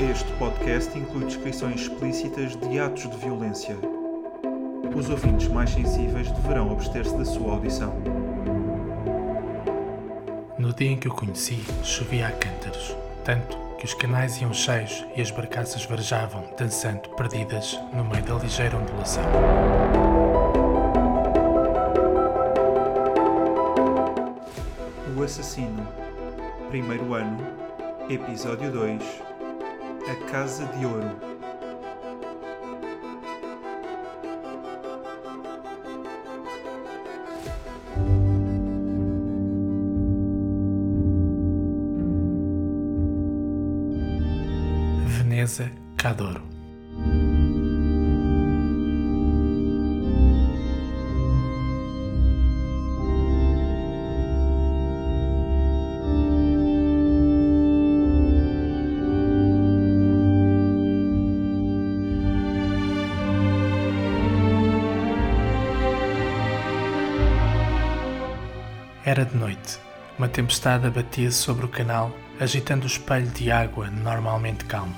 Este podcast inclui descrições explícitas de atos de violência. Os ouvintes mais sensíveis deverão abster-se da sua audição. No dia em que o conheci, chovia a cântaros, tanto que os canais iam cheios e as barcaças varejavam, dançando, perdidas, no meio da ligeira ondulação. O Assassino, primeiro ano, episódio 2 A Casa de Ouro. Veneza, Cadoro. Era de noite. Uma tempestade abatia sobre o canal, agitando o espelho de água normalmente calmo.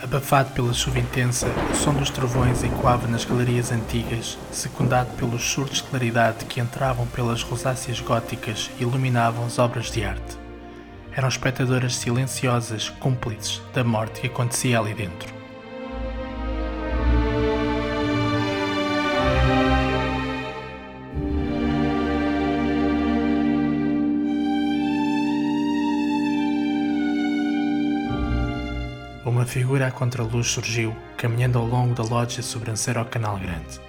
Abafado pela chuva intensa, o som dos trovões ecoava nas galerias antigas, secundado pelos surtos de claridade que entravam pelas rosáceas góticas e iluminavam as obras de arte. Eram espectadoras silenciosas, cúmplices da morte que acontecia ali dentro. Uma figura à contraluz surgiu, caminhando ao longo da loja sobranceira ao canal grande.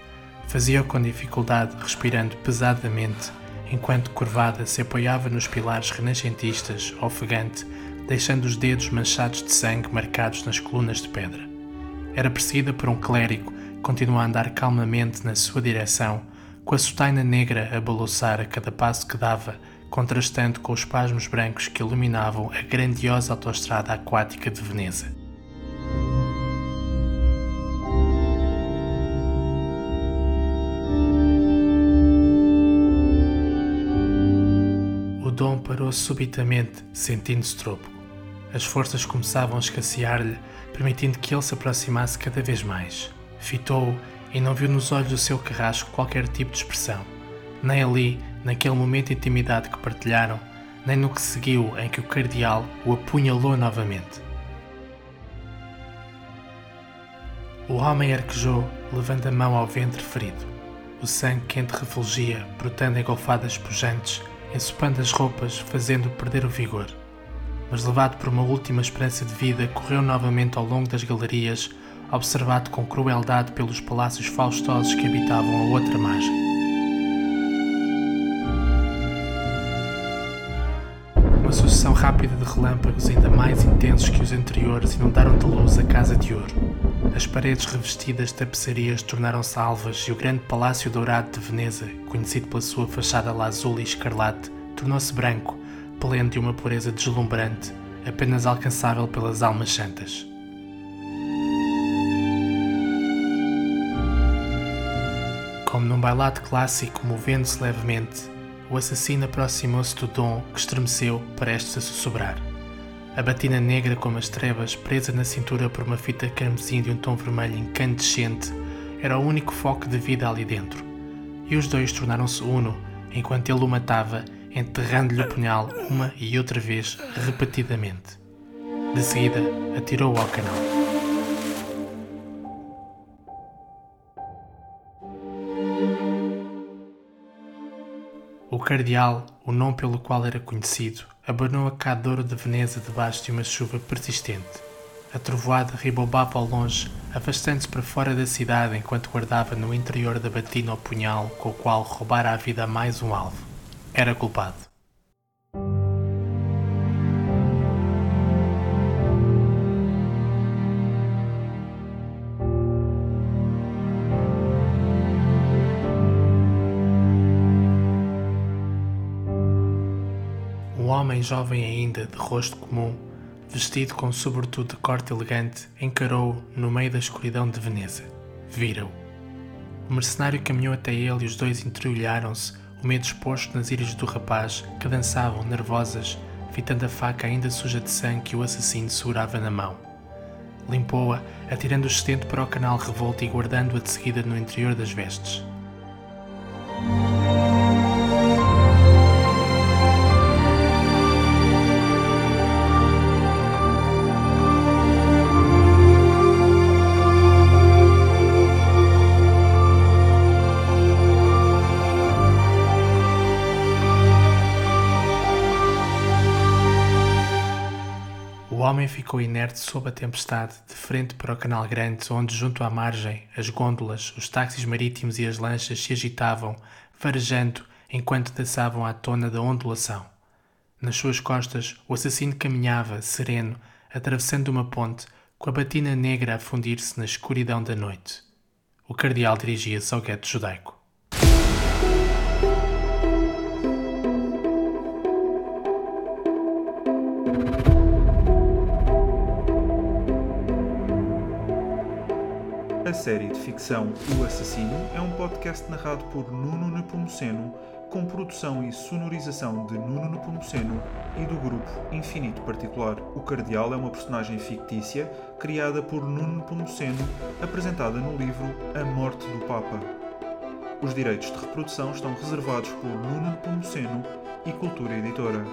Fazia-o com dificuldade, respirando pesadamente, enquanto curvada se apoiava nos pilares renascentistas, ofegante, deixando os dedos manchados de sangue marcados nas colunas de pedra. Era perseguida por um clérigo continua a andar calmamente na sua direção, com a sotaina negra a balouçar a cada passo que dava, contrastando com os pasmos brancos que iluminavam a grandiosa autoestrada aquática de Veneza. Parou subitamente, sentindo-se trôpego. As forças começavam a escassear-lhe, permitindo que ele se aproximasse cada vez mais. Fitou-o e não viu nos olhos do seu carrasco qualquer tipo de expressão, nem ali, naquele momento de intimidade que partilharam, nem no que seguiu em que o cardeal o apunhalou novamente. O homem arquejou, levando a mão ao ventre ferido. O sangue quente refulgia, brotando em golfadas pujantes, ensopando as roupas, fazendo perder o vigor. Mas levado por uma última esperança de vida, correu novamente ao longo das galerias, observado com crueldade pelos palácios faustosos que habitavam a outra margem. Uma sucessão rápida de relâmpagos ainda mais intensos que os anteriores inundaram de luz a Casa de Ouro. As paredes revestidas de tapeçarias tornaram-se alvas e o grande Palácio Dourado de Veneza, conhecido pela sua fachada lazul e escarlate, tornou-se branco, pleno de uma pureza deslumbrante, apenas alcançável pelas almas santas. Como num bailado clássico, movendo-se levemente, o assassino aproximou-se do Dom, que estremeceu, prestes a sussurrar. A batina negra como as trevas, presa na cintura por uma fita carmesim de um tom vermelho incandescente, era o único foco de vida ali dentro. E os dois tornaram-se uno, enquanto ele o matava, enterrando-lhe o punhal uma e outra vez, repetidamente. De seguida, atirou-o ao canal. O cardeal, o nome pelo qual era conhecido, abanou a Cadoro de Veneza debaixo de uma chuva persistente. A trovoada ribobava ao longe, afastando-se para fora da cidade enquanto guardava no interior da batina o punhal com o qual roubara a vida a mais um alvo. Era culpado. Homem jovem ainda, de rosto comum, vestido com sobretudo de corte elegante, encarou-o no meio da escuridão de Veneza. Vira-o. O mercenário caminhou até ele e os dois entreolharam-se, o medo exposto nas íris do rapaz, que dançavam nervosas, fitando a faca ainda suja de sangue que o assassino segurava na mão. Limpou-a, atirando o excedente para o canal revolto e guardando-a de seguida no interior das vestes. O homem ficou inerte sob a tempestade, de frente para o canal grande, onde, junto à margem, as gôndolas, os táxis marítimos e as lanchas se agitavam, farejando enquanto dançavam à tona da ondulação. Nas suas costas, o assassino caminhava, sereno, atravessando uma ponte, com a batina negra a fundir-se na escuridão da noite. O cardeal dirigia-se ao gueto judaico. A série de ficção O Assassino é um podcast narrado por Nuno Nepomuceno, com produção e sonorização de Nuno Nepomuceno e do grupo Infinito Particular. O Cardeal é uma personagem fictícia criada por Nuno Nepomuceno, apresentada no livro A Morte do Papa. Os direitos de reprodução estão reservados por Nuno Nepomuceno e Cultura Editora.